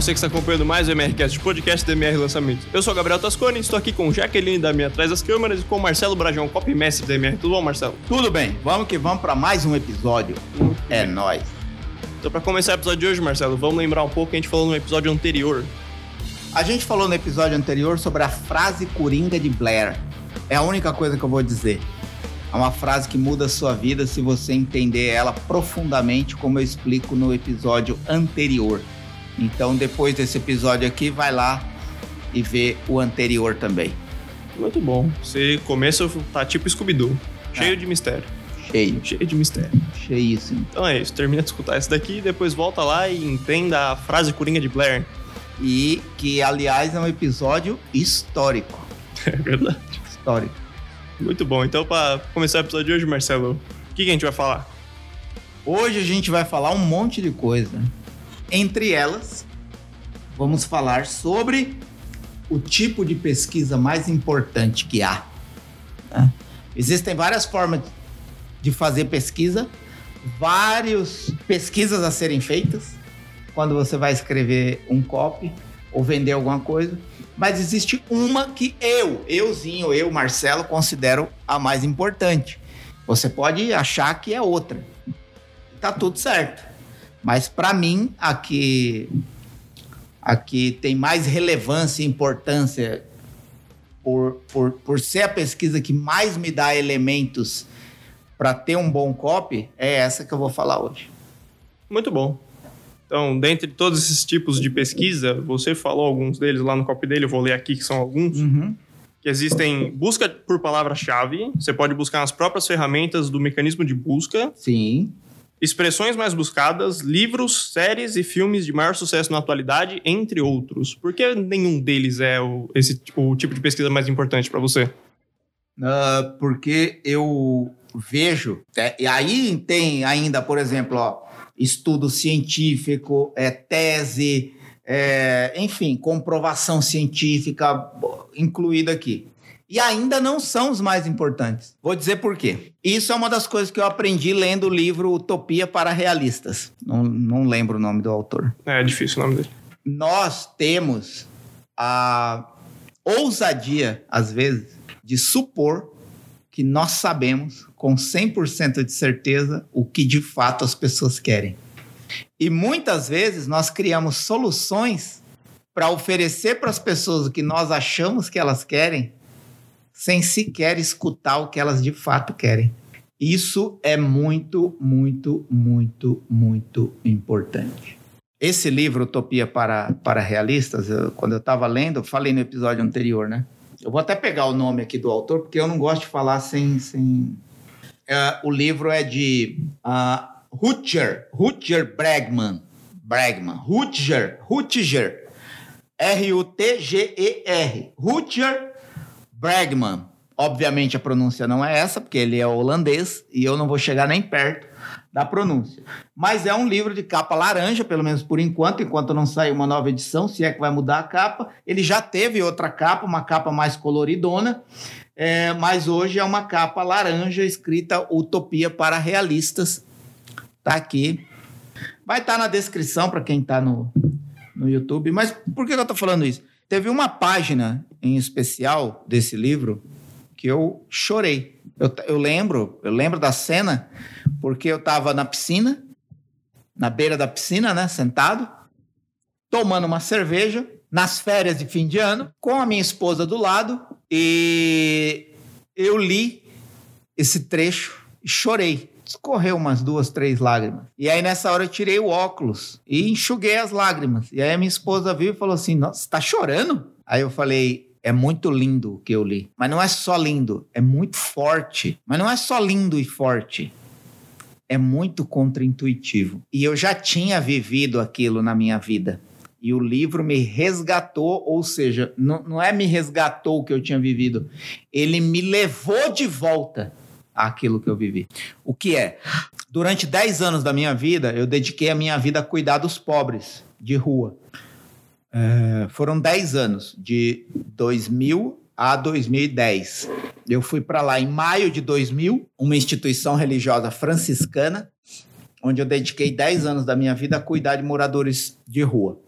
você que está acompanhando mais o MRCast, o podcast do MR Lançamentos. Eu sou o Gabriel Tasconi, estou aqui com Jaqueline da minha atrás das câmeras e com o Marcelo Brajão, copy mestre da MR. Tudo bom, Marcelo? Tudo bem, vamos que vamos para mais um episódio. é nóis. Então, para começar o episódio de hoje, Marcelo, vamos lembrar um pouco que a gente falou no episódio anterior. A gente falou no episódio anterior sobre a frase coringa de Blair. É a única coisa que eu vou dizer. É uma frase que muda a sua vida se você entender ela profundamente, como eu explico no episódio anterior. Então, depois desse episódio aqui, vai lá e vê o anterior também. Muito bom. Você começa, tá tipo Scooby-Doo, cheio é. de mistério. Cheio. Cheio de mistério. Cheíssimo. Então é isso, termina de escutar esse daqui, depois volta lá e entenda a frase coringa de Blair. E que, aliás, é um episódio histórico. É verdade. Histórico. Muito bom. Então, para começar o episódio de hoje, Marcelo, o que, que a gente vai falar? Hoje a gente vai falar um monte de coisa. Entre elas, vamos falar sobre o tipo de pesquisa mais importante que há. Né? Existem várias formas de fazer pesquisa, várias pesquisas a serem feitas quando você vai escrever um copy ou vender alguma coisa mas existe uma que eu, euzinho, eu, Marcelo, considero a mais importante. Você pode achar que é outra. Tá tudo certo. Mas para mim, a que, a que tem mais relevância e importância por, por, por ser a pesquisa que mais me dá elementos para ter um bom copy, é essa que eu vou falar hoje. Muito bom. Então, dentre todos esses tipos de pesquisa, você falou alguns deles lá no copy dele, eu vou ler aqui que são alguns. Uhum. Que existem busca por palavra-chave, você pode buscar nas próprias ferramentas do mecanismo de busca. Sim. Expressões mais buscadas, livros, séries e filmes de maior sucesso na atualidade, entre outros. Por que nenhum deles é o, esse, o tipo de pesquisa mais importante para você? Uh, porque eu vejo. É, e aí tem ainda, por exemplo, ó, estudo científico, é, tese, é, enfim, comprovação científica incluída aqui. E ainda não são os mais importantes. Vou dizer por quê. Isso é uma das coisas que eu aprendi lendo o livro Utopia para Realistas. Não, não lembro o nome do autor. É, é difícil o nome dele. Nós temos a ousadia, às vezes, de supor que nós sabemos com 100% de certeza o que de fato as pessoas querem. E muitas vezes nós criamos soluções para oferecer para as pessoas o que nós achamos que elas querem, sem sequer escutar o que elas de fato querem. Isso é muito, muito, muito, muito importante. Esse livro, Utopia para, para Realistas, eu, quando eu estava lendo, eu falei no episódio anterior, né? Eu vou até pegar o nome aqui do autor, porque eu não gosto de falar sem, sem, Uh, o livro é de uh, Rutger, Rutger Bregman. Bregman. Rutger, Rutger. R-U-T-G-E-R. Rutger Bregman. Obviamente a pronúncia não é essa, porque ele é holandês e eu não vou chegar nem perto da pronúncia. Mas é um livro de capa laranja, pelo menos por enquanto, enquanto não sair uma nova edição, se é que vai mudar a capa. Ele já teve outra capa, uma capa mais coloridona. É, mas hoje é uma capa laranja escrita Utopia para Realistas. Tá aqui. Vai estar tá na descrição para quem está no, no YouTube. Mas por que eu estou falando isso? Teve uma página em especial desse livro que eu chorei. Eu, eu lembro, eu lembro da cena porque eu estava na piscina, na beira da piscina, né, sentado, tomando uma cerveja, nas férias de fim de ano, com a minha esposa do lado, e eu li esse trecho e chorei. Escorreu umas duas, três lágrimas. E aí, nessa hora, eu tirei o óculos e enxuguei as lágrimas. E aí, a minha esposa viu e falou assim: Nossa, você tá chorando? Aí eu falei: É muito lindo o que eu li. Mas não é só lindo, é muito forte. Mas não é só lindo e forte. É muito contraintuitivo. E eu já tinha vivido aquilo na minha vida. E o livro me resgatou, ou seja, não, não é me resgatou o que eu tinha vivido, ele me levou de volta àquilo que eu vivi. O que é? Durante 10 anos da minha vida, eu dediquei a minha vida a cuidar dos pobres de rua. É, foram 10 anos, de 2000 a 2010. Eu fui para lá em maio de 2000, uma instituição religiosa franciscana, onde eu dediquei 10 anos da minha vida a cuidar de moradores de rua.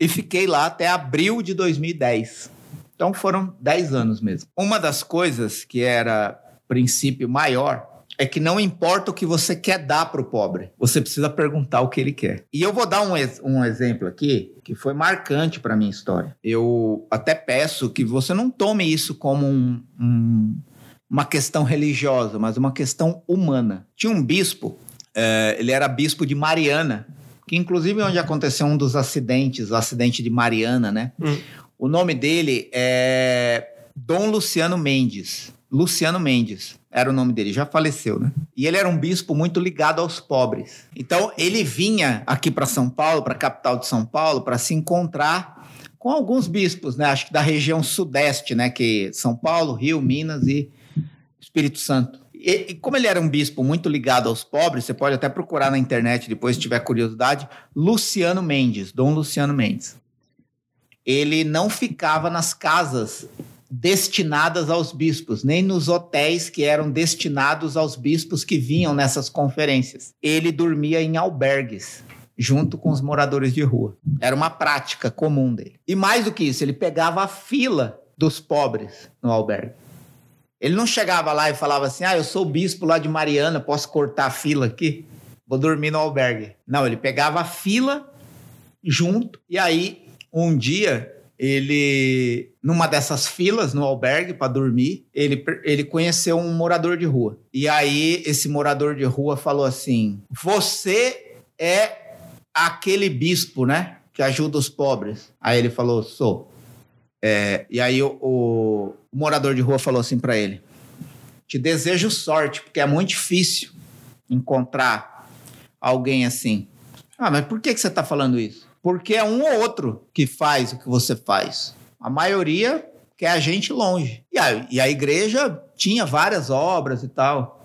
e fiquei lá até abril de 2010. Então foram 10 anos mesmo. Uma das coisas que era princípio maior é que não importa o que você quer dar para o pobre, você precisa perguntar o que ele quer. E eu vou dar um, um exemplo aqui que foi marcante para minha história. Eu até peço que você não tome isso como um, um, uma questão religiosa, mas uma questão humana. Tinha um bispo, é, ele era bispo de Mariana, que inclusive é onde aconteceu um dos acidentes, o acidente de Mariana, né? Hum. O nome dele é Dom Luciano Mendes. Luciano Mendes era o nome dele, já faleceu, né? E ele era um bispo muito ligado aos pobres. Então ele vinha aqui para São Paulo, para a capital de São Paulo, para se encontrar com alguns bispos, né? Acho que da região sudeste, né? Que São Paulo, Rio, Minas e Espírito Santo. E, e, como ele era um bispo muito ligado aos pobres, você pode até procurar na internet depois, se tiver curiosidade, Luciano Mendes, Dom Luciano Mendes. Ele não ficava nas casas destinadas aos bispos, nem nos hotéis que eram destinados aos bispos que vinham nessas conferências. Ele dormia em albergues junto com os moradores de rua. Era uma prática comum dele. E mais do que isso, ele pegava a fila dos pobres no albergue. Ele não chegava lá e falava assim: "Ah, eu sou bispo lá de Mariana, posso cortar a fila aqui? Vou dormir no albergue". Não, ele pegava a fila junto e aí um dia ele numa dessas filas no albergue para dormir, ele, ele conheceu um morador de rua. E aí esse morador de rua falou assim: "Você é aquele bispo, né, que ajuda os pobres?". Aí ele falou: "Sou". É, e aí o, o, o morador de rua falou assim para ele: "Te desejo sorte, porque é muito difícil encontrar alguém assim". Ah, mas por que, que você está falando isso? Porque é um ou outro que faz o que você faz. A maioria quer a gente longe. E a, e a igreja tinha várias obras e tal.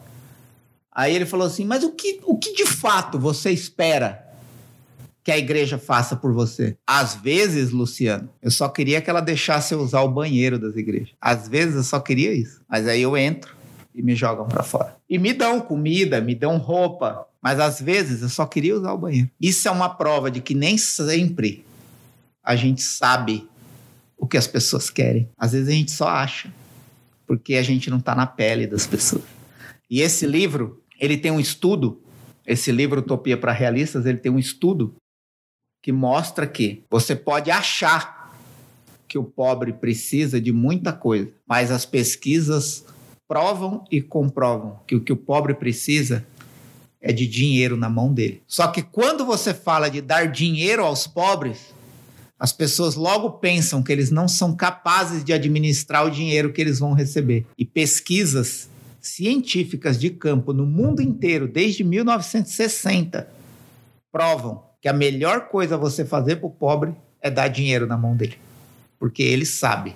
Aí ele falou assim: Mas o que, o que de fato você espera que a igreja faça por você? Às vezes, Luciano, eu só queria que ela deixasse eu usar o banheiro das igrejas. Às vezes eu só queria isso. Mas aí eu entro e me jogam para fora. E me dão comida, me dão roupa, mas às vezes eu só queria usar o banheiro. Isso é uma prova de que nem sempre a gente sabe o que as pessoas querem. Às vezes a gente só acha, porque a gente não está na pele das pessoas. E esse livro, ele tem um estudo, esse livro Utopia para Realistas, ele tem um estudo que mostra que você pode achar que o pobre precisa de muita coisa, mas as pesquisas provam e comprovam que o que o pobre precisa é de dinheiro na mão dele. Só que quando você fala de dar dinheiro aos pobres, as pessoas logo pensam que eles não são capazes de administrar o dinheiro que eles vão receber. E pesquisas científicas de campo no mundo inteiro, desde 1960, provam que a melhor coisa você fazer para o pobre é dar dinheiro na mão dele. Porque ele sabe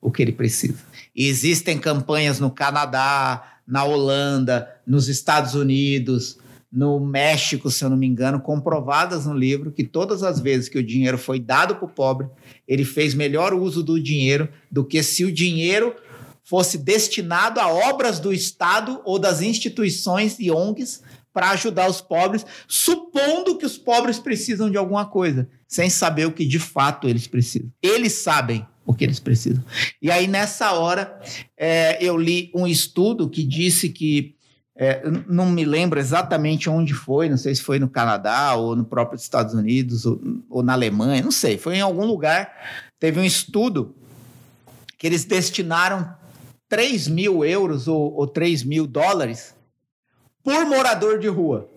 o que ele precisa. E existem campanhas no Canadá, na Holanda, nos Estados Unidos, no México, se eu não me engano, comprovadas no livro que todas as vezes que o dinheiro foi dado para o pobre, ele fez melhor uso do dinheiro do que se o dinheiro fosse destinado a obras do Estado ou das instituições e ONGs para ajudar os pobres, supondo que os pobres precisam de alguma coisa, sem saber o que de fato eles precisam. Eles sabem o que eles precisam. E aí, nessa hora, é, eu li um estudo que disse que, é, não me lembro exatamente onde foi, não sei se foi no Canadá ou no próprio Estados Unidos ou, ou na Alemanha, não sei, foi em algum lugar. Teve um estudo que eles destinaram 3 mil euros ou, ou 3 mil dólares por morador de rua.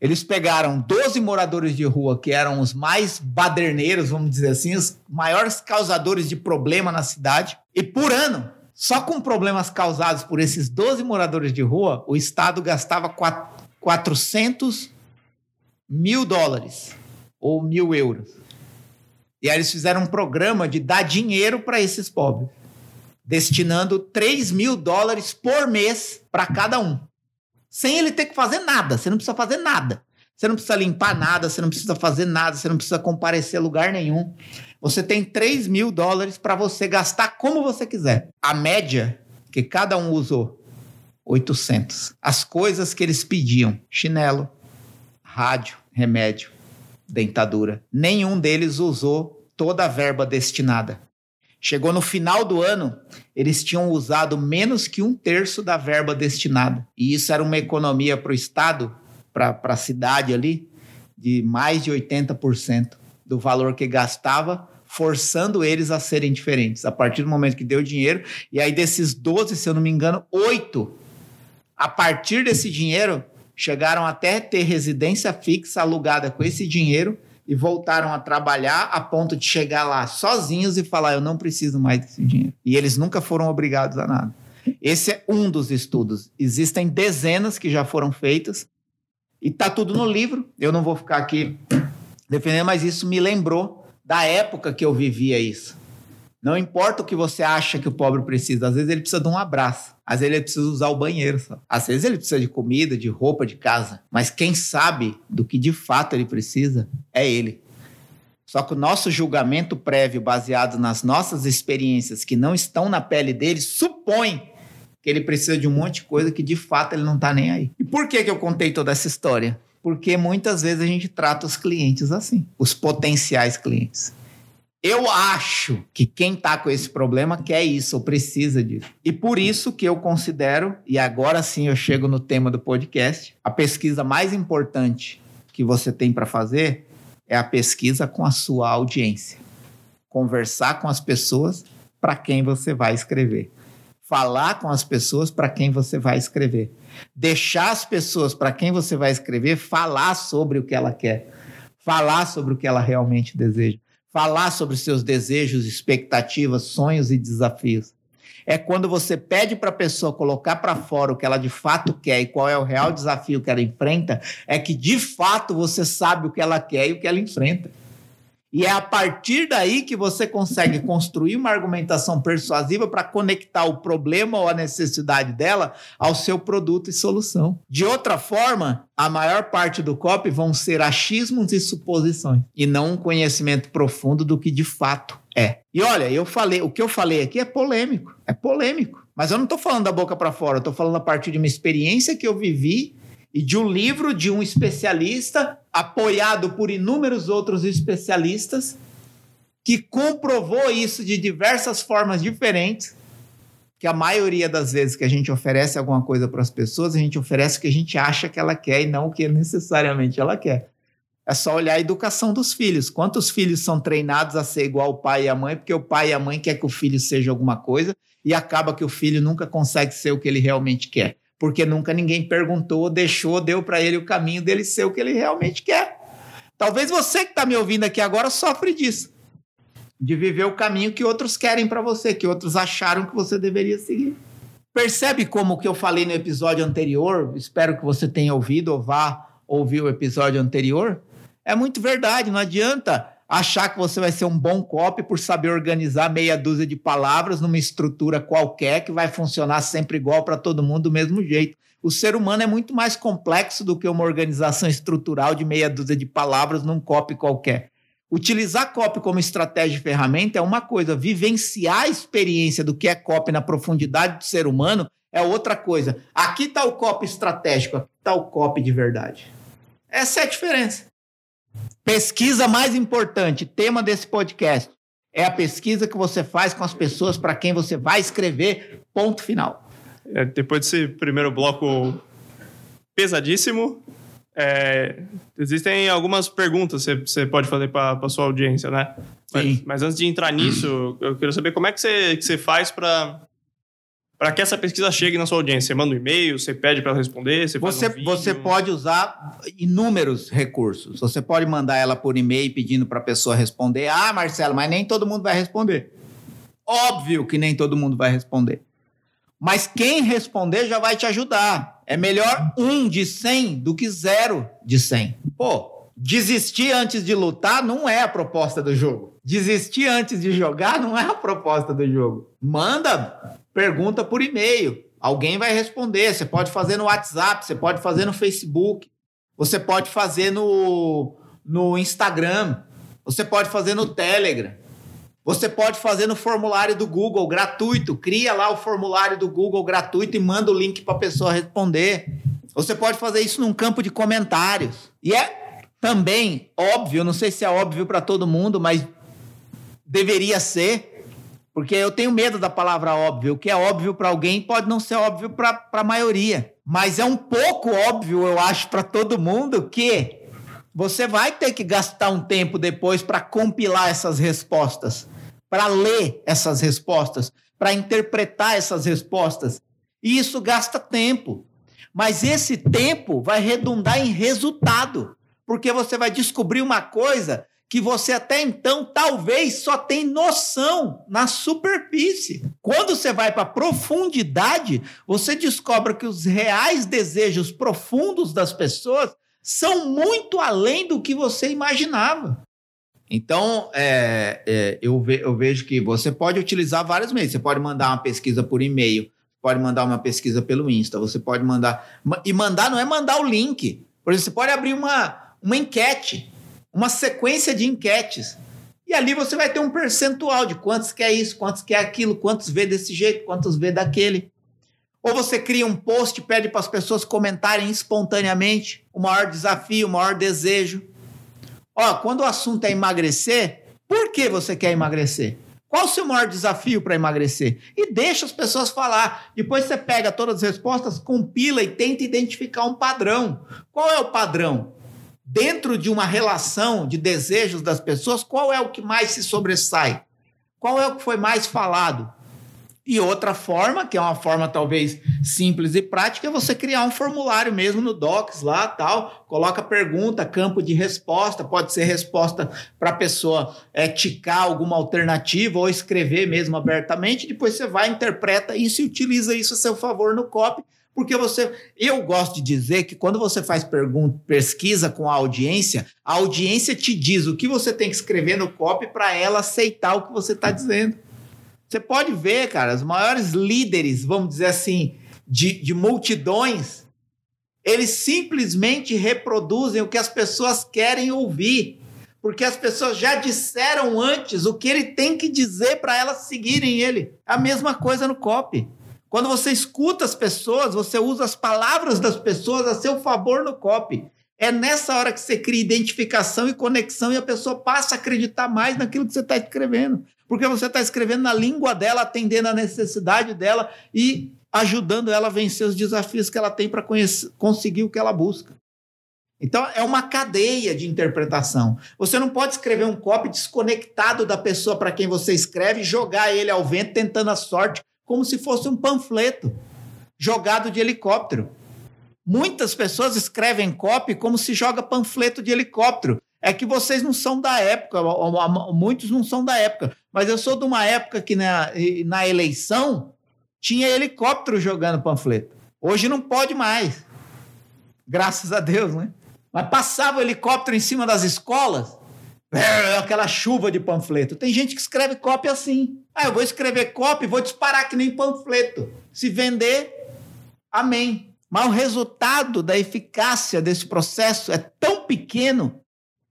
Eles pegaram 12 moradores de rua que eram os mais baderneiros, vamos dizer assim, os maiores causadores de problema na cidade, e por ano, só com problemas causados por esses 12 moradores de rua, o Estado gastava 400 mil dólares ou mil euros. E aí eles fizeram um programa de dar dinheiro para esses pobres, destinando 3 mil dólares por mês para cada um sem ele ter que fazer nada. Você não precisa fazer nada. Você não precisa limpar nada, você não precisa fazer nada, você não precisa comparecer a lugar nenhum. Você tem 3 mil dólares para você gastar como você quiser. A média que cada um usou, 800. As coisas que eles pediam: chinelo, rádio, remédio, dentadura. Nenhum deles usou toda a verba destinada. Chegou no final do ano, eles tinham usado menos que um terço da verba destinada. E isso era uma economia para o Estado, para a cidade ali, de mais de 80% do valor que gastava, forçando eles a serem diferentes. A partir do momento que deu dinheiro, e aí desses 12, se eu não me engano, oito, a partir desse dinheiro, chegaram até ter residência fixa alugada com esse dinheiro e voltaram a trabalhar a ponto de chegar lá sozinhos e falar: Eu não preciso mais desse dinheiro. E eles nunca foram obrigados a nada. Esse é um dos estudos. Existem dezenas que já foram feitas e tá tudo no livro. Eu não vou ficar aqui defendendo, mas isso me lembrou da época que eu vivia isso. Não importa o que você acha que o pobre precisa, às vezes ele precisa de um abraço, às vezes ele precisa usar o banheiro, só. às vezes ele precisa de comida, de roupa, de casa, mas quem sabe do que de fato ele precisa é ele. Só que o nosso julgamento prévio, baseado nas nossas experiências que não estão na pele dele, supõe que ele precisa de um monte de coisa que de fato ele não está nem aí. E por que, que eu contei toda essa história? Porque muitas vezes a gente trata os clientes assim, os potenciais clientes. Eu acho que quem está com esse problema quer isso ou precisa disso. E por isso que eu considero, e agora sim eu chego no tema do podcast, a pesquisa mais importante que você tem para fazer é a pesquisa com a sua audiência. Conversar com as pessoas para quem você vai escrever. Falar com as pessoas para quem você vai escrever. Deixar as pessoas para quem você vai escrever falar sobre o que ela quer. Falar sobre o que ela realmente deseja falar sobre seus desejos, expectativas, sonhos e desafios. É quando você pede para a pessoa colocar para fora o que ela de fato quer e qual é o real desafio que ela enfrenta, é que de fato você sabe o que ela quer e o que ela enfrenta. E é a partir daí que você consegue construir uma argumentação persuasiva para conectar o problema ou a necessidade dela ao seu produto e solução. De outra forma, a maior parte do copy vão ser achismos e suposições, e não um conhecimento profundo do que de fato é. E olha, eu falei, o que eu falei aqui é polêmico, é polêmico. Mas eu não estou falando da boca para fora, eu estou falando a partir de uma experiência que eu vivi e de um livro de um especialista, apoiado por inúmeros outros especialistas, que comprovou isso de diversas formas diferentes. Que a maioria das vezes que a gente oferece alguma coisa para as pessoas, a gente oferece o que a gente acha que ela quer e não o que necessariamente ela quer. É só olhar a educação dos filhos. Quantos filhos são treinados a ser igual o pai e a mãe, porque o pai e a mãe quer que o filho seja alguma coisa e acaba que o filho nunca consegue ser o que ele realmente quer porque nunca ninguém perguntou, deixou, deu para ele o caminho dele ser o que ele realmente quer. Talvez você que está me ouvindo aqui agora sofre disso. De viver o caminho que outros querem para você, que outros acharam que você deveria seguir. Percebe como o que eu falei no episódio anterior? Espero que você tenha ouvido ou vá ouvir o episódio anterior. É muito verdade, não adianta achar que você vai ser um bom copy por saber organizar meia dúzia de palavras numa estrutura qualquer que vai funcionar sempre igual para todo mundo do mesmo jeito. O ser humano é muito mais complexo do que uma organização estrutural de meia dúzia de palavras num copy qualquer. Utilizar copy como estratégia e ferramenta é uma coisa, vivenciar a experiência do que é copy na profundidade do ser humano é outra coisa. Aqui está o copy estratégico, aqui está o copy de verdade. Essa é a diferença. Pesquisa mais importante, tema desse podcast, é a pesquisa que você faz com as pessoas para quem você vai escrever, ponto final. É, depois desse primeiro bloco pesadíssimo, é, existem algumas perguntas que você pode fazer para a sua audiência, né? Mas, mas, antes de entrar nisso, eu quero saber como é que você, que você faz para para que essa pesquisa chegue na sua audiência? Você manda um e-mail, você pede para responder, você você, um você pode usar inúmeros recursos. Você pode mandar ela por e-mail pedindo para a pessoa responder. Ah, Marcelo, mas nem todo mundo vai responder. Óbvio que nem todo mundo vai responder. Mas quem responder já vai te ajudar. É melhor um de 100 do que zero de 100. Pô, desistir antes de lutar não é a proposta do jogo. Desistir antes de jogar não é a proposta do jogo. Manda pergunta por e-mail. Alguém vai responder. Você pode fazer no WhatsApp, você pode fazer no Facebook, você pode fazer no, no Instagram, você pode fazer no Telegram. Você pode fazer no formulário do Google gratuito. Cria lá o formulário do Google gratuito e manda o link para a pessoa responder. Você pode fazer isso num campo de comentários. E é também óbvio, não sei se é óbvio para todo mundo, mas deveria ser, porque eu tenho medo da palavra óbvio. O que é óbvio para alguém pode não ser óbvio para a maioria. Mas é um pouco óbvio, eu acho, para todo mundo que você vai ter que gastar um tempo depois para compilar essas respostas, para ler essas respostas, para interpretar essas respostas. E isso gasta tempo. Mas esse tempo vai redundar em resultado, porque você vai descobrir uma coisa que você até então talvez só tem noção na superfície. Quando você vai para a profundidade, você descobre que os reais desejos profundos das pessoas são muito além do que você imaginava. Então, é, é, eu, ve, eu vejo que você pode utilizar vários meios. Você pode mandar uma pesquisa por e-mail, pode mandar uma pesquisa pelo Insta, você pode mandar. E mandar não é mandar o link. Por exemplo, você pode abrir uma, uma enquete uma sequência de enquetes. E ali você vai ter um percentual de quantos quer isso, quantos quer aquilo, quantos vê desse jeito, quantos vê daquele. Ou você cria um post pede para as pessoas comentarem espontaneamente o maior desafio, o maior desejo. Ó, quando o assunto é emagrecer, por que você quer emagrecer? Qual o seu maior desafio para emagrecer? E deixa as pessoas falar. Depois você pega todas as respostas, compila e tenta identificar um padrão. Qual é o padrão? Dentro de uma relação de desejos das pessoas, qual é o que mais se sobressai? Qual é o que foi mais falado? E outra forma, que é uma forma talvez simples e prática, é você criar um formulário mesmo no Docs lá, tal, coloca pergunta, campo de resposta, pode ser resposta para a pessoa é, ticar alguma alternativa ou escrever mesmo abertamente, depois você vai, interpreta isso e utiliza isso a seu favor no copy porque você. Eu gosto de dizer que quando você faz pergunta, pesquisa com a audiência, a audiência te diz o que você tem que escrever no copy para ela aceitar o que você está dizendo. Você pode ver, cara, os maiores líderes, vamos dizer assim, de, de multidões, eles simplesmente reproduzem o que as pessoas querem ouvir. Porque as pessoas já disseram antes o que ele tem que dizer para elas seguirem ele. A mesma coisa no copy. Quando você escuta as pessoas, você usa as palavras das pessoas a seu favor no copy. É nessa hora que você cria identificação e conexão e a pessoa passa a acreditar mais naquilo que você está escrevendo. Porque você está escrevendo na língua dela, atendendo a necessidade dela e ajudando ela a vencer os desafios que ela tem para conseguir o que ela busca. Então, é uma cadeia de interpretação. Você não pode escrever um copy desconectado da pessoa para quem você escreve jogar ele ao vento tentando a sorte como se fosse um panfleto jogado de helicóptero. Muitas pessoas escrevem copy como se joga panfleto de helicóptero. É que vocês não são da época, muitos não são da época, mas eu sou de uma época que na, na eleição tinha helicóptero jogando panfleto. Hoje não pode mais. Graças a Deus, né? Mas passava o helicóptero em cima das escolas aquela chuva de panfleto. Tem gente que escreve cópia assim. Ah, eu vou escrever e vou disparar que nem panfleto. Se vender, amém. Mas o resultado da eficácia desse processo é tão pequeno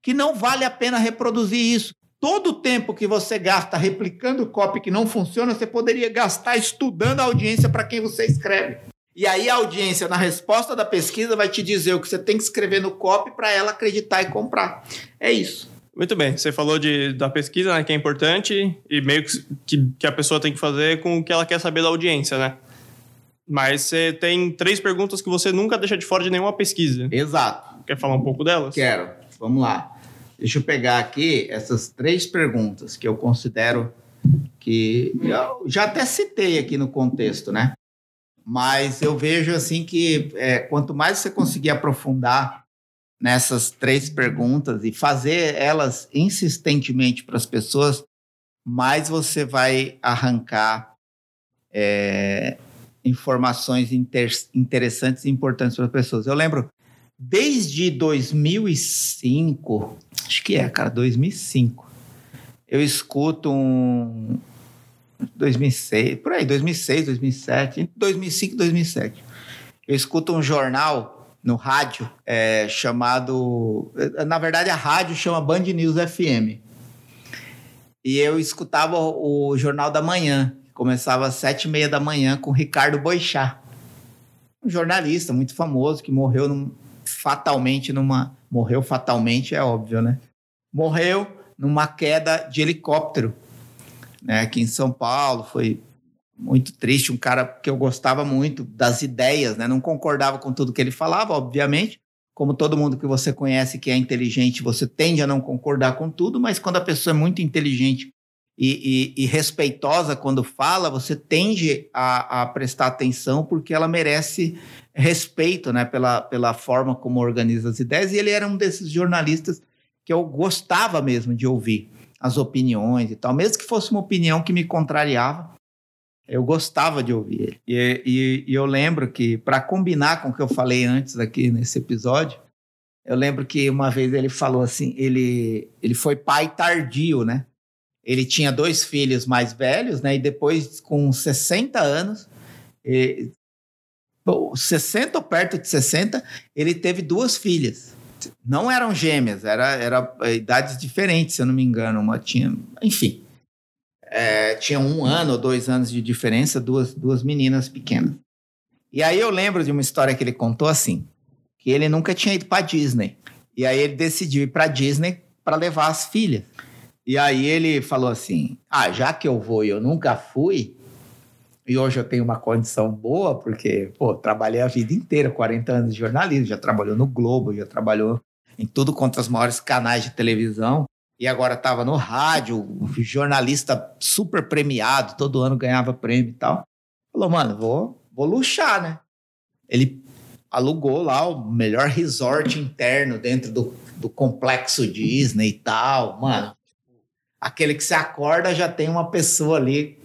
que não vale a pena reproduzir isso. Todo o tempo que você gasta replicando copy que não funciona, você poderia gastar estudando a audiência para quem você escreve. E aí a audiência, na resposta da pesquisa, vai te dizer o que você tem que escrever no copy para ela acreditar e comprar. É isso. Muito bem, você falou de, da pesquisa, né, que é importante, e meio que, que a pessoa tem que fazer com o que ela quer saber da audiência, né? Mas você tem três perguntas que você nunca deixa de fora de nenhuma pesquisa. Exato. Quer falar um pouco delas? Quero. Vamos lá. Deixa eu pegar aqui essas três perguntas que eu considero que eu já até citei aqui no contexto, né? Mas eu vejo assim que é, quanto mais você conseguir aprofundar nessas três perguntas e fazer elas insistentemente para as pessoas, mais você vai arrancar é, informações inter, interessantes e importantes para as pessoas. Eu lembro, desde 2005, acho que é, cara, 2005, eu escuto um. 2006, por aí, 2006, 2007, 2005, 2007. Eu escuto um jornal no rádio é, chamado. Na verdade, a rádio chama Band News FM. E eu escutava o Jornal da Manhã, começava às sete e meia da manhã com Ricardo Boixá. Um jornalista muito famoso que morreu num, fatalmente numa. Morreu fatalmente, é óbvio, né? Morreu numa queda de helicóptero, né? Aqui em São Paulo. Foi muito triste. Um cara que eu gostava muito das ideias, né? Não concordava com tudo que ele falava, obviamente. Como todo mundo que você conhece que é inteligente, você tende a não concordar com tudo, mas quando a pessoa é muito inteligente e, e, e respeitosa quando fala, você tende a, a, prestar atenção porque ela merece respeito né, pela, pela forma como organiza as ideias. E ele era um desses jornalistas que eu gostava mesmo de ouvir as opiniões e tal, mesmo que fosse uma opinião que me contrariava. Eu gostava de ouvir ele. E, e, e eu lembro que, para combinar com o que eu falei antes aqui nesse episódio, eu lembro que uma vez ele falou assim: ele, ele foi pai tardio, né? Ele tinha dois filhos mais velhos, né? E depois, com 60 anos, e, 60 ou perto de 60, ele teve duas filhas. Não eram gêmeas, era, era idades diferentes, se eu não me engano. Uma tinha. Enfim. É, tinha um ano ou dois anos de diferença, duas, duas meninas pequenas. E aí eu lembro de uma história que ele contou assim: que ele nunca tinha ido para Disney. E aí ele decidiu ir para Disney para levar as filhas. E aí ele falou assim: ah, já que eu vou e eu nunca fui, e hoje eu tenho uma condição boa, porque, pô, trabalhei a vida inteira, 40 anos de jornalismo, já trabalhou no Globo, já trabalhou em tudo quanto os maiores canais de televisão, e agora estava no rádio, jornalista super premiado, todo ano ganhava prêmio e tal. Falou, mano, vou, vou luxar, né? Ele alugou lá o melhor resort interno dentro do, do complexo Disney e tal, mano aquele que você acorda já tem uma pessoa ali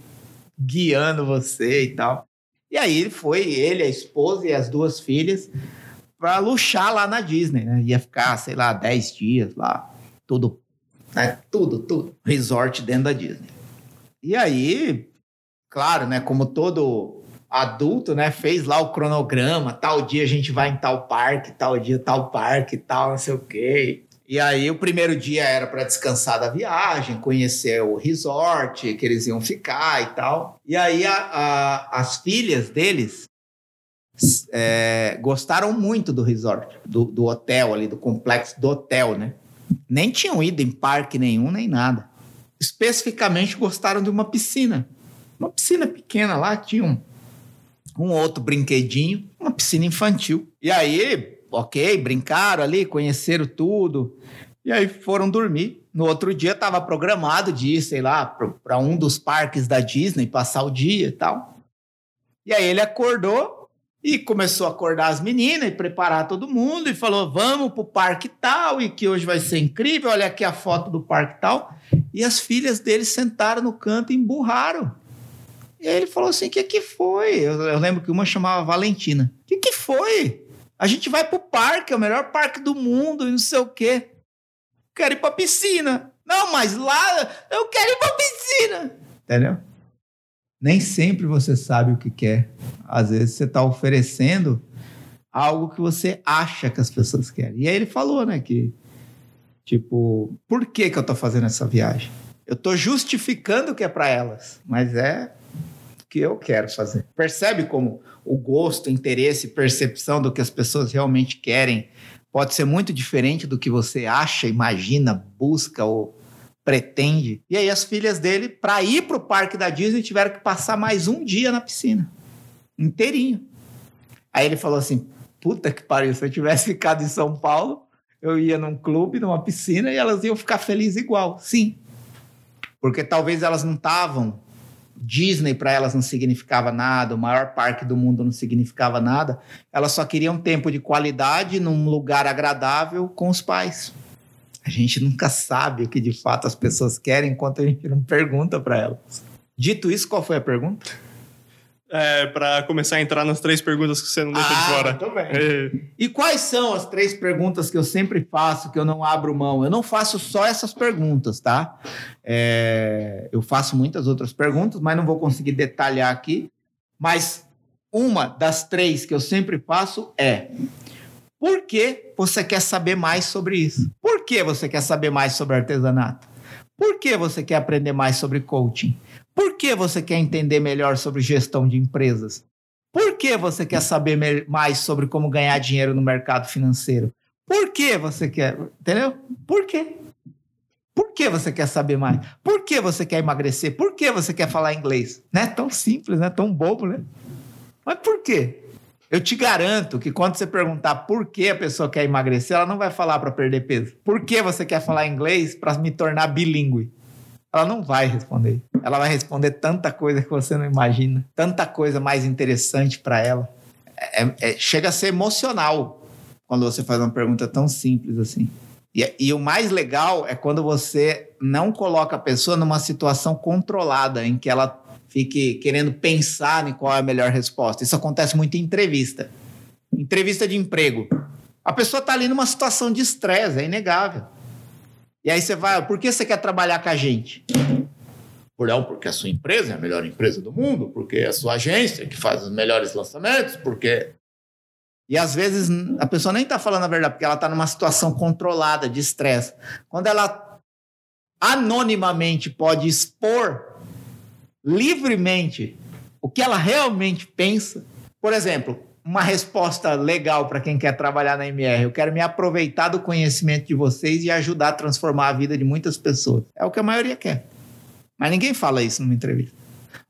guiando você e tal. E aí foi, ele, a esposa e as duas filhas, para luxar lá na Disney, né? Ia ficar, sei lá, 10 dias lá, tudo, né? Tudo, tudo. Resort dentro da Disney. E aí, claro, né? Como todo adulto, né? Fez lá o cronograma, tal dia a gente vai em tal parque, tal dia tal parque, tal, não sei o quê. E aí o primeiro dia era para descansar da viagem, conhecer o resort que eles iam ficar e tal. E aí a, a, as filhas deles é, gostaram muito do resort, do, do hotel ali, do complexo do hotel, né? Nem tinham ido em parque nenhum, nem nada. Especificamente gostaram de uma piscina. Uma piscina pequena lá, tinha um, um outro brinquedinho, uma piscina infantil. E aí ok, brincaram ali, conheceram tudo. E aí foram dormir. No outro dia estava programado de ir, sei lá, para um dos parques da Disney, passar o dia e tal. E aí ele acordou e começou a acordar as meninas e preparar todo mundo e falou: vamos pro parque tal, e que hoje vai ser incrível. Olha aqui a foto do parque tal. E as filhas dele sentaram no canto e emburraram. E aí ele falou assim: o que, que foi? Eu, eu, lembro que uma chamava Valentina. O que, que foi? A gente vai pro parque, é o melhor parque do mundo e não sei o quê. Quero ir pra piscina. Não, mas lá eu quero ir pra piscina. Entendeu? Nem sempre você sabe o que quer. Às vezes você está oferecendo algo que você acha que as pessoas querem. E aí ele falou, né, que tipo, por que que eu tô fazendo essa viagem? Eu tô justificando que é para elas, mas é que eu quero fazer. Percebe como o gosto, interesse, percepção do que as pessoas realmente querem pode ser muito diferente do que você acha, imagina, busca ou pretende. E aí as filhas dele, para ir para o parque da Disney, tiveram que passar mais um dia na piscina, inteirinho. Aí ele falou assim: "Puta que pariu, se eu tivesse ficado em São Paulo, eu ia num clube, numa piscina e elas iam ficar felizes igual". Sim. Porque talvez elas não estavam Disney para elas não significava nada, o maior parque do mundo não significava nada. Elas só queriam tempo de qualidade num lugar agradável com os pais. A gente nunca sabe o que de fato as pessoas querem enquanto a gente não pergunta para elas. Dito isso, qual foi a pergunta? é, para começar a entrar nas três perguntas que você não deixa ah, de fora. Muito bem. É. E quais são as três perguntas que eu sempre faço, que eu não abro mão? Eu não faço só essas perguntas, tá? É, eu faço muitas outras perguntas, mas não vou conseguir detalhar aqui. Mas uma das três que eu sempre faço é: por que você quer saber mais sobre isso? Por que você quer saber mais sobre artesanato? Por que você quer aprender mais sobre coaching? Por que você quer entender melhor sobre gestão de empresas? Por que você quer saber mais sobre como ganhar dinheiro no mercado financeiro? Por que você quer? Entendeu? Por quê? Por que você quer saber mais? Por que você quer emagrecer? Por que você quer falar inglês? Não é tão simples, é tão bobo, né? Mas por quê? Eu te garanto que quando você perguntar por que a pessoa quer emagrecer, ela não vai falar para perder peso. Por que você quer falar inglês para me tornar bilíngue? Ela não vai responder. Ela vai responder tanta coisa que você não imagina, tanta coisa mais interessante para ela. É, é, chega a ser emocional quando você faz uma pergunta tão simples assim. E, e, o mais legal é quando você não coloca a pessoa numa situação controlada, em que ela fique querendo pensar em qual é a melhor resposta. Isso acontece muito em entrevista. Entrevista de emprego. A pessoa está ali numa situação de estresse, é inegável. E aí você vai, por que você quer trabalhar com a gente? Não, porque a sua empresa é a melhor empresa do mundo, porque é a sua agência que faz os melhores lançamentos, porque. E às vezes a pessoa nem está falando a verdade, porque ela está numa situação controlada de estresse. Quando ela anonimamente pode expor livremente o que ela realmente pensa. Por exemplo, uma resposta legal para quem quer trabalhar na MR. Eu quero me aproveitar do conhecimento de vocês e ajudar a transformar a vida de muitas pessoas. É o que a maioria quer. Mas ninguém fala isso numa entrevista.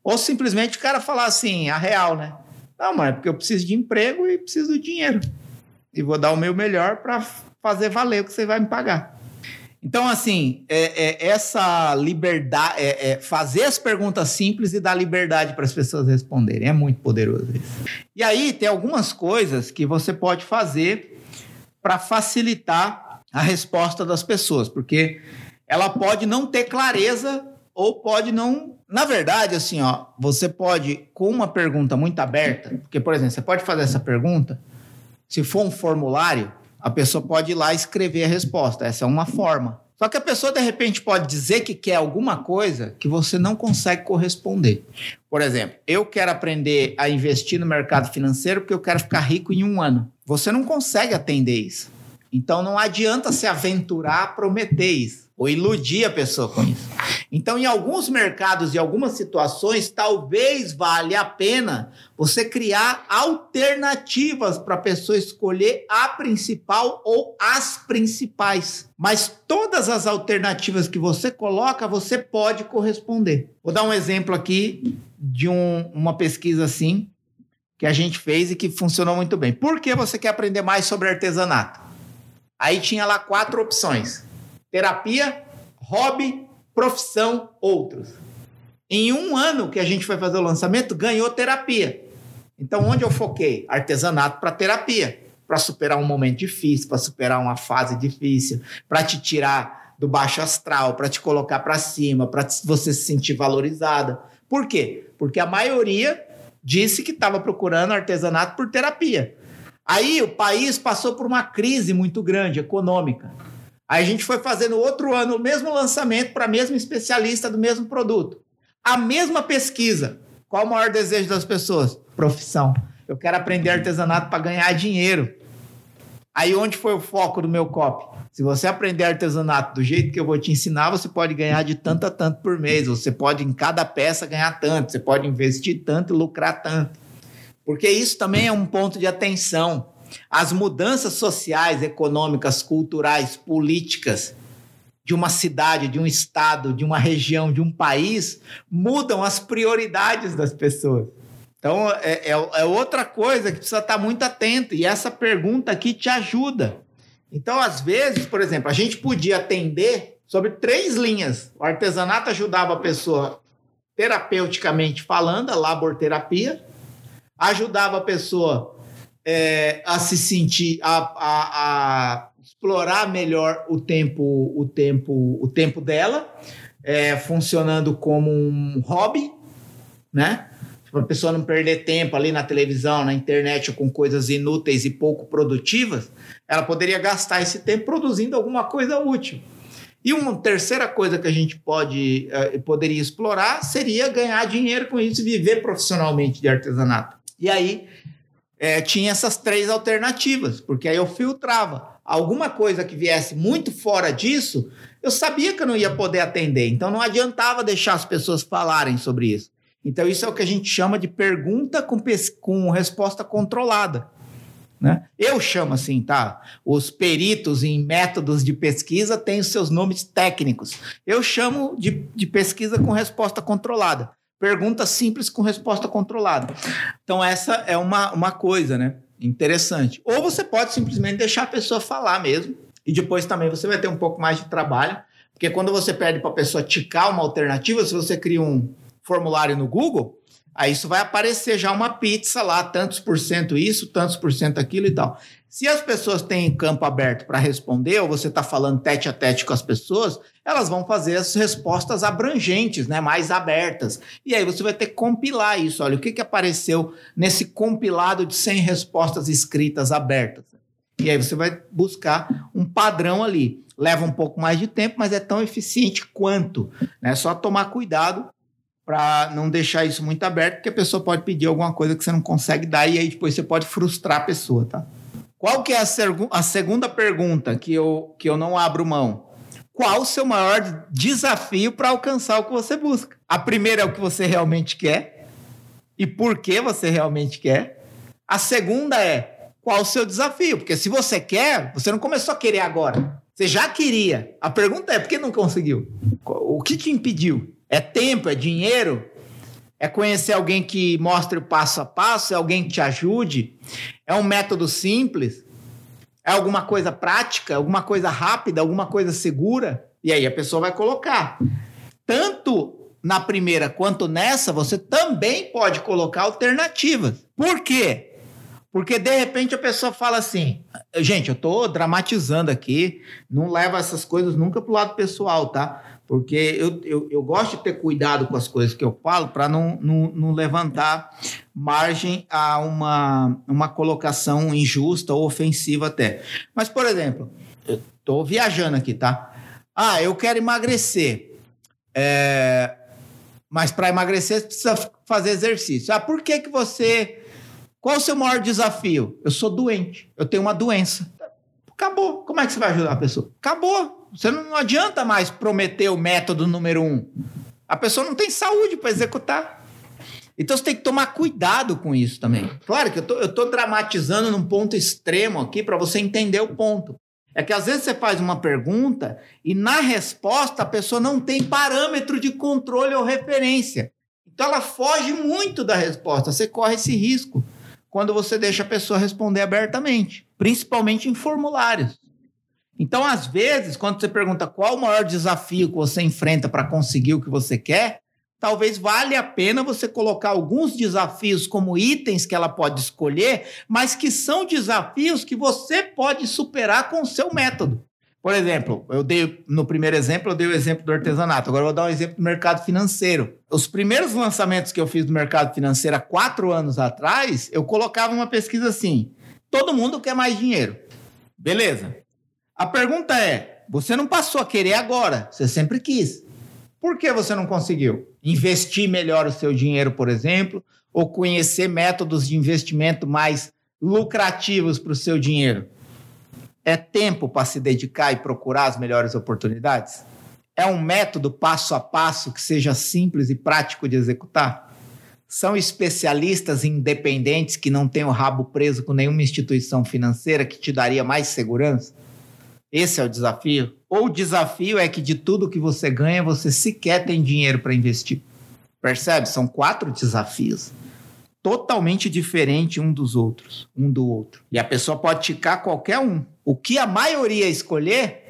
Ou simplesmente o cara falar assim, a real, né? Não, mas é porque eu preciso de emprego e preciso de dinheiro. E vou dar o meu melhor para fazer valer o que você vai me pagar. Então, assim, é, é, essa liberdade, é, é, fazer as perguntas simples e dar liberdade para as pessoas responderem, é muito poderoso isso. E aí tem algumas coisas que você pode fazer para facilitar a resposta das pessoas, porque ela pode não ter clareza ou pode não. Na verdade, assim, ó, você pode, com uma pergunta muito aberta, porque, por exemplo, você pode fazer essa pergunta, se for um formulário, a pessoa pode ir lá escrever a resposta. Essa é uma forma. Só que a pessoa, de repente, pode dizer que quer alguma coisa que você não consegue corresponder. Por exemplo, eu quero aprender a investir no mercado financeiro porque eu quero ficar rico em um ano. Você não consegue atender isso. Então não adianta se aventurar a prometer isso ou iludir a pessoa com isso. Então, em alguns mercados e algumas situações, talvez valha a pena você criar alternativas para a pessoa escolher a principal ou as principais. Mas todas as alternativas que você coloca, você pode corresponder. Vou dar um exemplo aqui de um, uma pesquisa assim que a gente fez e que funcionou muito bem. Por que você quer aprender mais sobre artesanato? Aí tinha lá quatro opções terapia, hobby, profissão, outros. Em um ano que a gente foi fazer o lançamento, ganhou terapia. Então, onde eu foquei? Artesanato para terapia. Para superar um momento difícil, para superar uma fase difícil, para te tirar do baixo astral, para te colocar para cima, para você se sentir valorizada. Por quê? Porque a maioria disse que estava procurando artesanato por terapia. Aí o país passou por uma crise muito grande econômica. Aí a gente foi fazendo outro ano o mesmo lançamento para a mesma especialista do mesmo produto. A mesma pesquisa. Qual o maior desejo das pessoas? Profissão. Eu quero aprender artesanato para ganhar dinheiro. Aí onde foi o foco do meu copy? Se você aprender artesanato do jeito que eu vou te ensinar, você pode ganhar de tanto a tanto por mês. Você pode, em cada peça, ganhar tanto. Você pode investir tanto e lucrar tanto. Porque isso também é um ponto de atenção. As mudanças sociais, econômicas, culturais, políticas de uma cidade, de um estado, de uma região, de um país, mudam as prioridades das pessoas. Então, é, é, é outra coisa que precisa estar muito atento. E essa pergunta aqui te ajuda. Então, às vezes, por exemplo, a gente podia atender sobre três linhas. O artesanato ajudava a pessoa terapeuticamente falando, a laborterapia, ajudava a pessoa é, a se sentir, a, a, a, explorar melhor o tempo, o tempo, o tempo dela, é, funcionando como um hobby, né? Para a pessoa não perder tempo ali na televisão, na internet com coisas inúteis e pouco produtivas, ela poderia gastar esse tempo produzindo alguma coisa útil. E uma terceira coisa que a gente pode, uh, poderia explorar seria ganhar dinheiro com isso viver profissionalmente de artesanato. E aí é, tinha essas três alternativas, porque aí eu filtrava. Alguma coisa que viesse muito fora disso, eu sabia que eu não ia poder atender, então não adiantava deixar as pessoas falarem sobre isso. Então, isso é o que a gente chama de pergunta com, com resposta controlada. Né? Eu chamo assim, tá? Os peritos em métodos de pesquisa têm os seus nomes técnicos. Eu chamo de, de pesquisa com resposta controlada. Pergunta simples com resposta controlada. Então, essa é uma, uma coisa, né? Interessante. Ou você pode simplesmente deixar a pessoa falar mesmo. E depois também você vai ter um pouco mais de trabalho. Porque quando você pede para a pessoa ticar uma alternativa, se você cria um, formulário no Google, aí isso vai aparecer já uma pizza lá, tantos por cento isso, tantos por cento aquilo e tal. Se as pessoas têm campo aberto para responder, ou você está falando tete a tete com as pessoas, elas vão fazer as respostas abrangentes, né, mais abertas. E aí você vai ter que compilar isso. Olha, o que, que apareceu nesse compilado de 100 respostas escritas abertas? E aí você vai buscar um padrão ali. Leva um pouco mais de tempo, mas é tão eficiente quanto. É né? só tomar cuidado para não deixar isso muito aberto, porque a pessoa pode pedir alguma coisa que você não consegue dar e aí depois você pode frustrar a pessoa, tá? Qual que é a, a segunda pergunta que eu, que eu não abro mão? Qual o seu maior desafio para alcançar o que você busca? A primeira é o que você realmente quer e por que você realmente quer. A segunda é qual o seu desafio? Porque se você quer, você não começou a querer agora. Você já queria. A pergunta é por que não conseguiu? O que te impediu? É tempo, é dinheiro, é conhecer alguém que mostre o passo a passo, é alguém que te ajude, é um método simples, é alguma coisa prática, alguma coisa rápida, alguma coisa segura. E aí a pessoa vai colocar. Tanto na primeira quanto nessa, você também pode colocar alternativas. Por quê? Porque de repente a pessoa fala assim: gente, eu estou dramatizando aqui, não leva essas coisas nunca para o lado pessoal, tá? porque eu, eu, eu, gosto de ter cuidado com as coisas que eu falo para não, não, não, levantar margem a uma, uma colocação injusta ou ofensiva até. Mas, por exemplo, eu estou viajando aqui, tá? Ah, eu quero emagrecer. É, mas para emagrecer você precisa fazer exercício. Ah, por que, que você. Qual o seu maior desafio? Eu sou doente, eu tenho uma doença. Acabou. Como é que você vai ajudar a pessoa? Acabou. Você não adianta mais prometer o método número um. A pessoa não tem saúde para executar. Então você tem que tomar cuidado com isso também. Claro que eu tô, tô dramatizando num ponto extremo aqui para você entender o ponto. É que às vezes você faz uma pergunta e na resposta a pessoa não tem parâmetro de controle ou referência. Então ela foge muito da resposta. Você corre esse risco quando você deixa a pessoa responder abertamente, principalmente em formulários. Então, às vezes, quando você pergunta qual o maior desafio que você enfrenta para conseguir o que você quer, talvez valha a pena você colocar alguns desafios como itens que ela pode escolher, mas que são desafios que você pode superar com o seu método. Por exemplo, eu dei no primeiro exemplo, eu dei o exemplo do artesanato. Agora eu vou dar um exemplo do mercado financeiro. Os primeiros lançamentos que eu fiz do mercado financeiro há quatro anos atrás, eu colocava uma pesquisa assim: todo mundo quer mais dinheiro. Beleza. A pergunta é: você não passou a querer agora, você sempre quis. Por que você não conseguiu? Investir melhor o seu dinheiro, por exemplo, ou conhecer métodos de investimento mais lucrativos para o seu dinheiro? É tempo para se dedicar e procurar as melhores oportunidades? É um método passo a passo que seja simples e prático de executar? São especialistas independentes que não têm o rabo preso com nenhuma instituição financeira que te daria mais segurança? Esse é o desafio? Ou o desafio é que de tudo que você ganha, você sequer tem dinheiro para investir? Percebe? São quatro desafios totalmente diferente um dos outros, um do outro. E a pessoa pode ticar qualquer um. O que a maioria escolher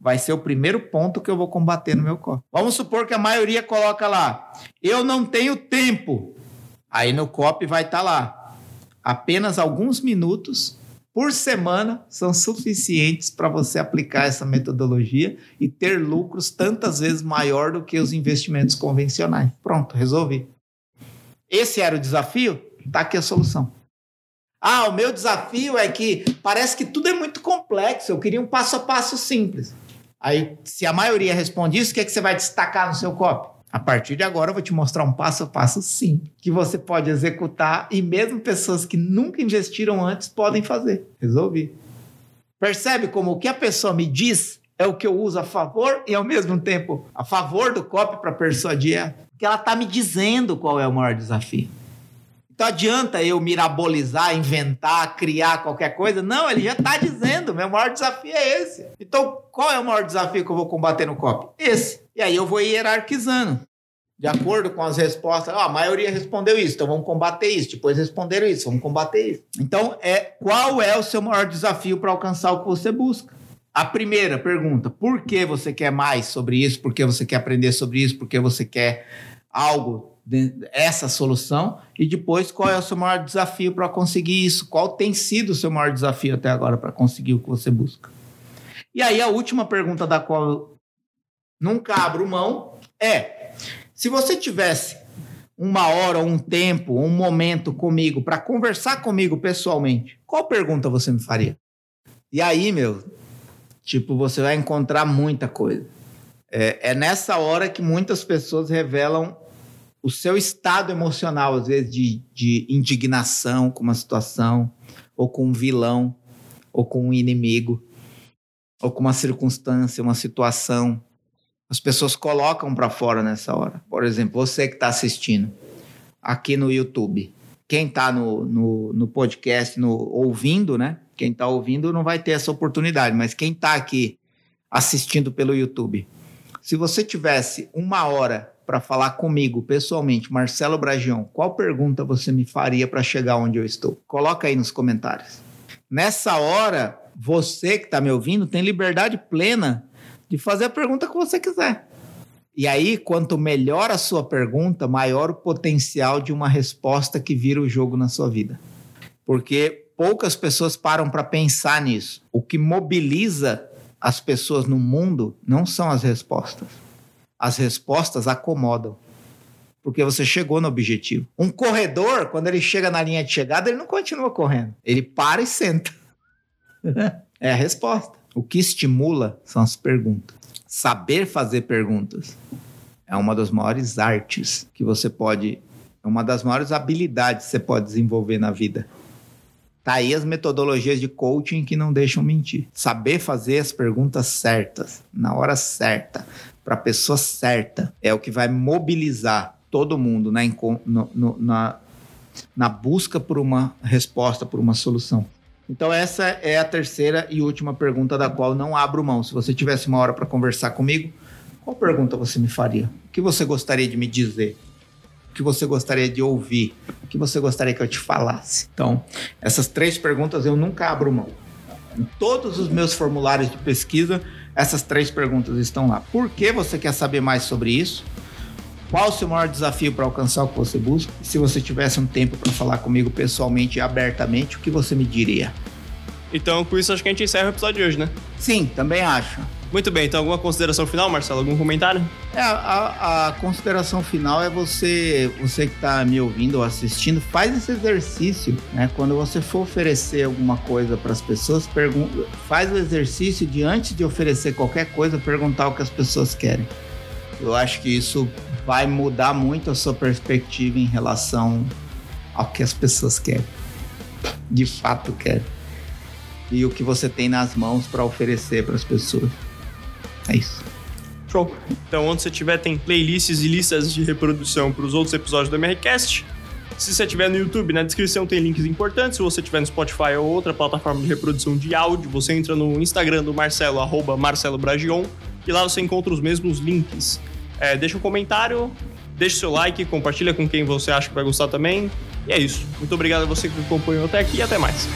vai ser o primeiro ponto que eu vou combater no meu corpo. Vamos supor que a maioria coloca lá: eu não tenho tempo. Aí no copy vai estar tá lá: apenas alguns minutos por semana são suficientes para você aplicar essa metodologia e ter lucros tantas vezes maior do que os investimentos convencionais. Pronto, resolvi. Esse era o desafio? Está aqui a solução. Ah, o meu desafio é que parece que tudo é muito complexo. Eu queria um passo a passo simples. Aí, se a maioria responde isso, o que, é que você vai destacar no seu copy? A partir de agora, eu vou te mostrar um passo a passo simples que você pode executar e mesmo pessoas que nunca investiram antes podem fazer. Resolvi. Percebe como o que a pessoa me diz é o que eu uso a favor e ao mesmo tempo a favor do copy para persuadir ela? que ela está me dizendo qual é o maior desafio. Então adianta eu mirabolizar, inventar, criar qualquer coisa? Não, ele já está dizendo, meu maior desafio é esse. Então, qual é o maior desafio que eu vou combater no COP? Esse. E aí eu vou hierarquizando. De acordo com as respostas, ah, a maioria respondeu isso, então vamos combater isso. Depois responderam isso, vamos combater isso. Então, é qual é o seu maior desafio para alcançar o que você busca? A primeira pergunta: por que você quer mais sobre isso? Por que você quer aprender sobre isso? Por que você quer algo essa solução e depois qual é o seu maior desafio para conseguir isso? Qual tem sido o seu maior desafio até agora para conseguir o que você busca? E aí a última pergunta da qual eu nunca abro mão é: se você tivesse uma hora, um tempo, um momento comigo para conversar comigo pessoalmente, qual pergunta você me faria? E aí, meu, tipo, você vai encontrar muita coisa. É, é nessa hora que muitas pessoas revelam o seu estado emocional, às vezes, de, de indignação com uma situação, ou com um vilão, ou com um inimigo, ou com uma circunstância, uma situação. As pessoas colocam para fora nessa hora. Por exemplo, você que está assistindo aqui no YouTube. Quem está no, no, no, podcast, no, ouvindo, né? Quem está ouvindo não vai ter essa oportunidade, mas quem está aqui assistindo pelo YouTube, se você tivesse uma hora para falar comigo pessoalmente, Marcelo Bragion, qual pergunta você me faria para chegar onde eu estou? Coloca aí nos comentários. Nessa hora, você que está me ouvindo tem liberdade plena de fazer a pergunta que você quiser. E aí, quanto melhor a sua pergunta, maior o potencial de uma resposta que vira o jogo na sua vida. Porque poucas pessoas param para pensar nisso. O que mobiliza as pessoas no mundo não são as respostas as respostas acomodam. Porque você chegou no objetivo. Um corredor, quando ele chega na linha de chegada, ele não continua correndo. Ele para e senta. é a resposta. O que estimula são as perguntas. Saber fazer perguntas é uma das maiores artes que você pode. É uma das maiores habilidades que você pode desenvolver na vida. Tá aí as metodologias de coaching que não deixam mentir. Saber fazer as perguntas certas, na hora certa, para a pessoa certa, é o que vai mobilizar todo mundo na, no, no, na, na busca por uma resposta, por uma solução. Então, essa é a terceira e última pergunta da qual não abro mão. Se você tivesse uma hora para conversar comigo, qual pergunta você me faria? O que você gostaria de me dizer? O que você gostaria de ouvir? O que você gostaria que eu te falasse? Então, essas três perguntas eu nunca abro mão. Em todos os meus formulários de pesquisa, essas três perguntas estão lá. Por que você quer saber mais sobre isso? Qual o seu maior desafio para alcançar o que você busca? E se você tivesse um tempo para falar comigo pessoalmente e abertamente, o que você me diria? Então, com isso, acho que a gente encerra o episódio de hoje, né? Sim, também acho. Muito bem, então alguma consideração final, Marcelo? Algum comentário? É, a, a consideração final é você, você que está me ouvindo ou assistindo, faz esse exercício, né? Quando você for oferecer alguma coisa para as pessoas, pergunta, faz o exercício de antes de oferecer qualquer coisa, perguntar o que as pessoas querem. Eu acho que isso vai mudar muito a sua perspectiva em relação ao que as pessoas querem. De fato querem. E o que você tem nas mãos para oferecer para as pessoas. É isso. Show. Então, onde você tiver, tem playlists e listas de reprodução para os outros episódios do MRCast. Se você estiver no YouTube, na descrição tem links importantes. Se você estiver no Spotify ou outra plataforma de reprodução de áudio, você entra no Instagram do Marcelo, arroba Marcelo Bragion, e lá você encontra os mesmos links. É, deixa um comentário, deixa seu like, compartilha com quem você acha que vai gostar também. E é isso. Muito obrigado a você que acompanhou até aqui e até mais.